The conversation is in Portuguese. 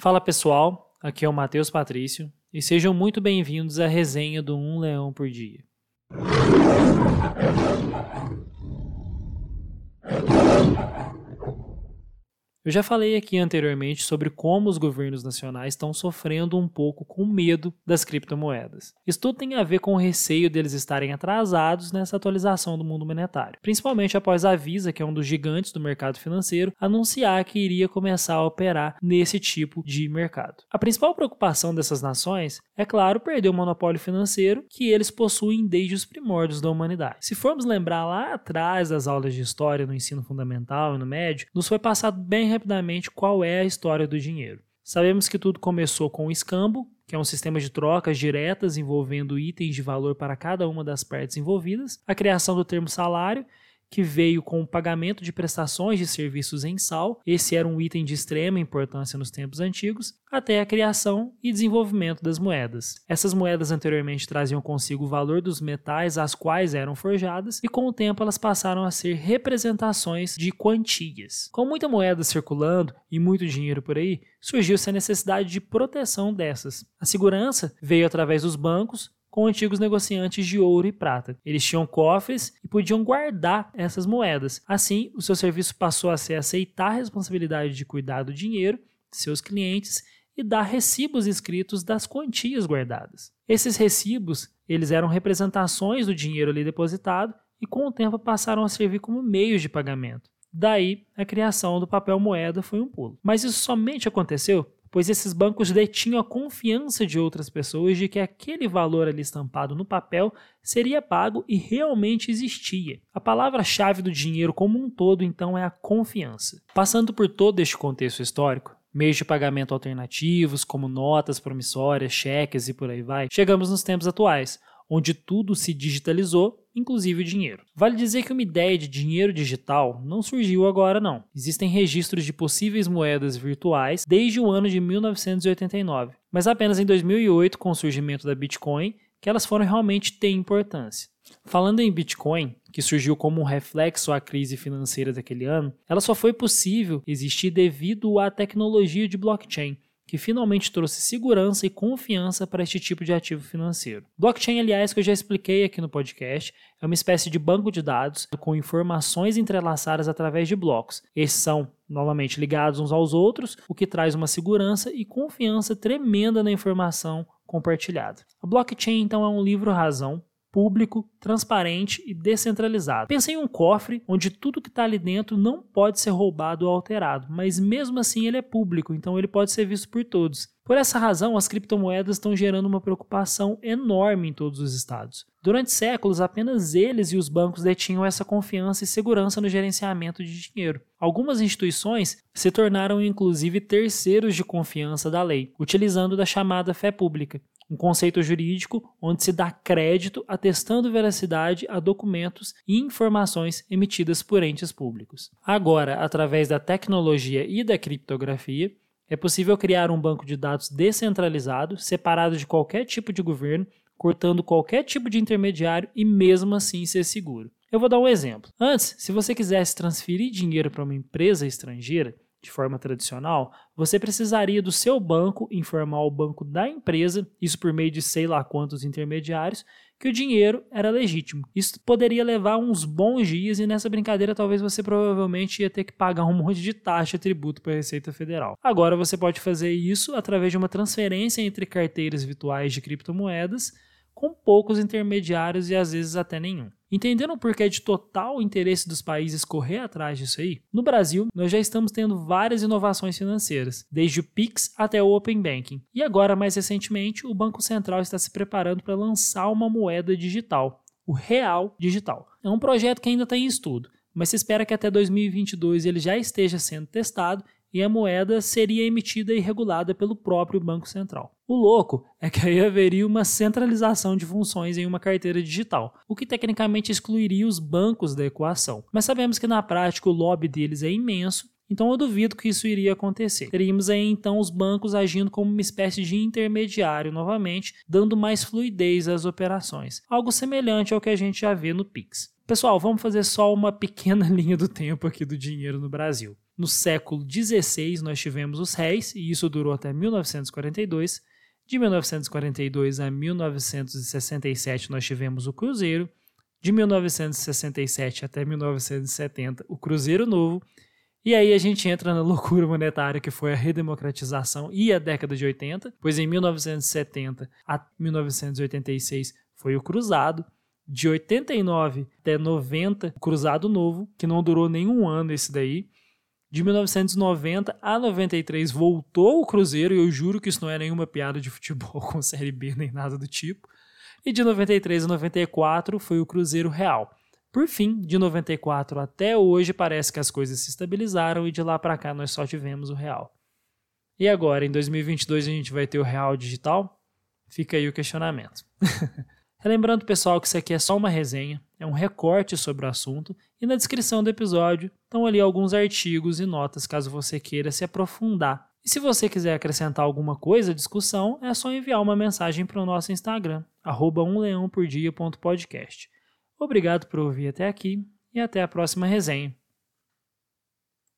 Fala pessoal, aqui é o Matheus Patrício e sejam muito bem-vindos à resenha do Um Leão por Dia. Eu já falei aqui anteriormente sobre como os governos nacionais estão sofrendo um pouco com medo das criptomoedas. Isso tudo tem a ver com o receio deles estarem atrasados nessa atualização do mundo monetário, principalmente após a Visa, que é um dos gigantes do mercado financeiro, anunciar que iria começar a operar nesse tipo de mercado. A principal preocupação dessas nações é, claro, perder o monopólio financeiro que eles possuem desde os primórdios da humanidade. Se formos lembrar lá atrás das aulas de história no ensino fundamental e no médio, nos foi passado bem rapidamente qual é a história do dinheiro. Sabemos que tudo começou com o escambo, que é um sistema de trocas diretas envolvendo itens de valor para cada uma das partes envolvidas, a criação do termo salário que veio com o pagamento de prestações de serviços em sal, esse era um item de extrema importância nos tempos antigos, até a criação e desenvolvimento das moedas. Essas moedas anteriormente traziam consigo o valor dos metais às quais eram forjadas, e com o tempo elas passaram a ser representações de quantias. Com muita moeda circulando e muito dinheiro por aí, surgiu-se a necessidade de proteção dessas. A segurança veio através dos bancos, com antigos negociantes de ouro e prata. Eles tinham cofres e podiam guardar essas moedas. Assim, o seu serviço passou a ser aceitar a responsabilidade de cuidar do dinheiro de seus clientes e dar recibos escritos das quantias guardadas. Esses recibos, eles eram representações do dinheiro ali depositado e com o tempo passaram a servir como meios de pagamento. Daí, a criação do papel moeda foi um pulo. Mas isso somente aconteceu pois esses bancos detinham a confiança de outras pessoas de que aquele valor ali estampado no papel seria pago e realmente existia. A palavra-chave do dinheiro como um todo, então, é a confiança. Passando por todo este contexto histórico, meios de pagamento alternativos, como notas promissórias, cheques e por aí vai, chegamos nos tempos atuais, onde tudo se digitalizou, inclusive o dinheiro. Vale dizer que uma ideia de dinheiro digital não surgiu agora não. Existem registros de possíveis moedas virtuais desde o ano de 1989, mas apenas em 2008, com o surgimento da Bitcoin, que elas foram realmente ter importância. Falando em Bitcoin, que surgiu como um reflexo à crise financeira daquele ano, ela só foi possível existir devido à tecnologia de blockchain, que finalmente trouxe segurança e confiança para este tipo de ativo financeiro. Blockchain, aliás, que eu já expliquei aqui no podcast, é uma espécie de banco de dados com informações entrelaçadas através de blocos. Esses são novamente ligados uns aos outros, o que traz uma segurança e confiança tremenda na informação compartilhada. A blockchain então é um livro razão público, transparente e descentralizado. Pense em um cofre onde tudo que está ali dentro não pode ser roubado ou alterado, mas mesmo assim ele é público, então ele pode ser visto por todos. Por essa razão, as criptomoedas estão gerando uma preocupação enorme em todos os estados. Durante séculos, apenas eles e os bancos detinham essa confiança e segurança no gerenciamento de dinheiro. Algumas instituições se tornaram inclusive terceiros de confiança da lei, utilizando da chamada fé pública, um conceito jurídico onde se dá crédito atestando veracidade a documentos e informações emitidas por entes públicos. Agora, através da tecnologia e da criptografia, é possível criar um banco de dados descentralizado, separado de qualquer tipo de governo, cortando qualquer tipo de intermediário e mesmo assim ser seguro. Eu vou dar um exemplo. Antes, se você quisesse transferir dinheiro para uma empresa estrangeira, de forma tradicional, você precisaria do seu banco informar o banco da empresa, isso por meio de sei lá quantos intermediários, que o dinheiro era legítimo. Isso poderia levar uns bons dias e nessa brincadeira talvez você provavelmente ia ter que pagar um monte de taxa e tributo para a Receita Federal. Agora você pode fazer isso através de uma transferência entre carteiras virtuais de criptomoedas com poucos intermediários e às vezes até nenhum. Entendendo o porquê de total interesse dos países correr atrás disso aí, no Brasil nós já estamos tendo várias inovações financeiras, desde o Pix até o Open Banking. E agora, mais recentemente, o Banco Central está se preparando para lançar uma moeda digital, o Real Digital. É um projeto que ainda está em estudo, mas se espera que até 2022 ele já esteja sendo testado e a moeda seria emitida e regulada pelo próprio Banco Central. O louco é que aí haveria uma centralização de funções em uma carteira digital, o que tecnicamente excluiria os bancos da equação. Mas sabemos que na prática o lobby deles é imenso então eu duvido que isso iria acontecer. Teríamos aí então os bancos agindo como uma espécie de intermediário novamente, dando mais fluidez às operações. Algo semelhante ao que a gente já vê no Pix. Pessoal, vamos fazer só uma pequena linha do tempo aqui do dinheiro no Brasil. No século XVI, nós tivemos os réis, e isso durou até 1942. De 1942 a 1967, nós tivemos o cruzeiro. De 1967 até 1970, o Cruzeiro Novo. E aí a gente entra na loucura monetária que foi a redemocratização e a década de 80, pois em 1970 a 1986 foi o Cruzado. De 89 até 90, o Cruzado Novo, que não durou nenhum ano esse daí. De 1990 a 93 voltou o Cruzeiro, e eu juro que isso não é nenhuma piada de futebol com Série B nem nada do tipo. E de 93 a 94 foi o Cruzeiro Real. Por fim, de 94 até hoje parece que as coisas se estabilizaram e de lá para cá nós só tivemos o real. E agora, em 2022 a gente vai ter o real digital? Fica aí o questionamento. Relembrando, pessoal, que isso aqui é só uma resenha, é um recorte sobre o assunto, e na descrição do episódio estão ali alguns artigos e notas caso você queira se aprofundar. E se você quiser acrescentar alguma coisa à discussão, é só enviar uma mensagem para o nosso Instagram, umleãopordia.podcast. Obrigado por ouvir até aqui e até a próxima resenha.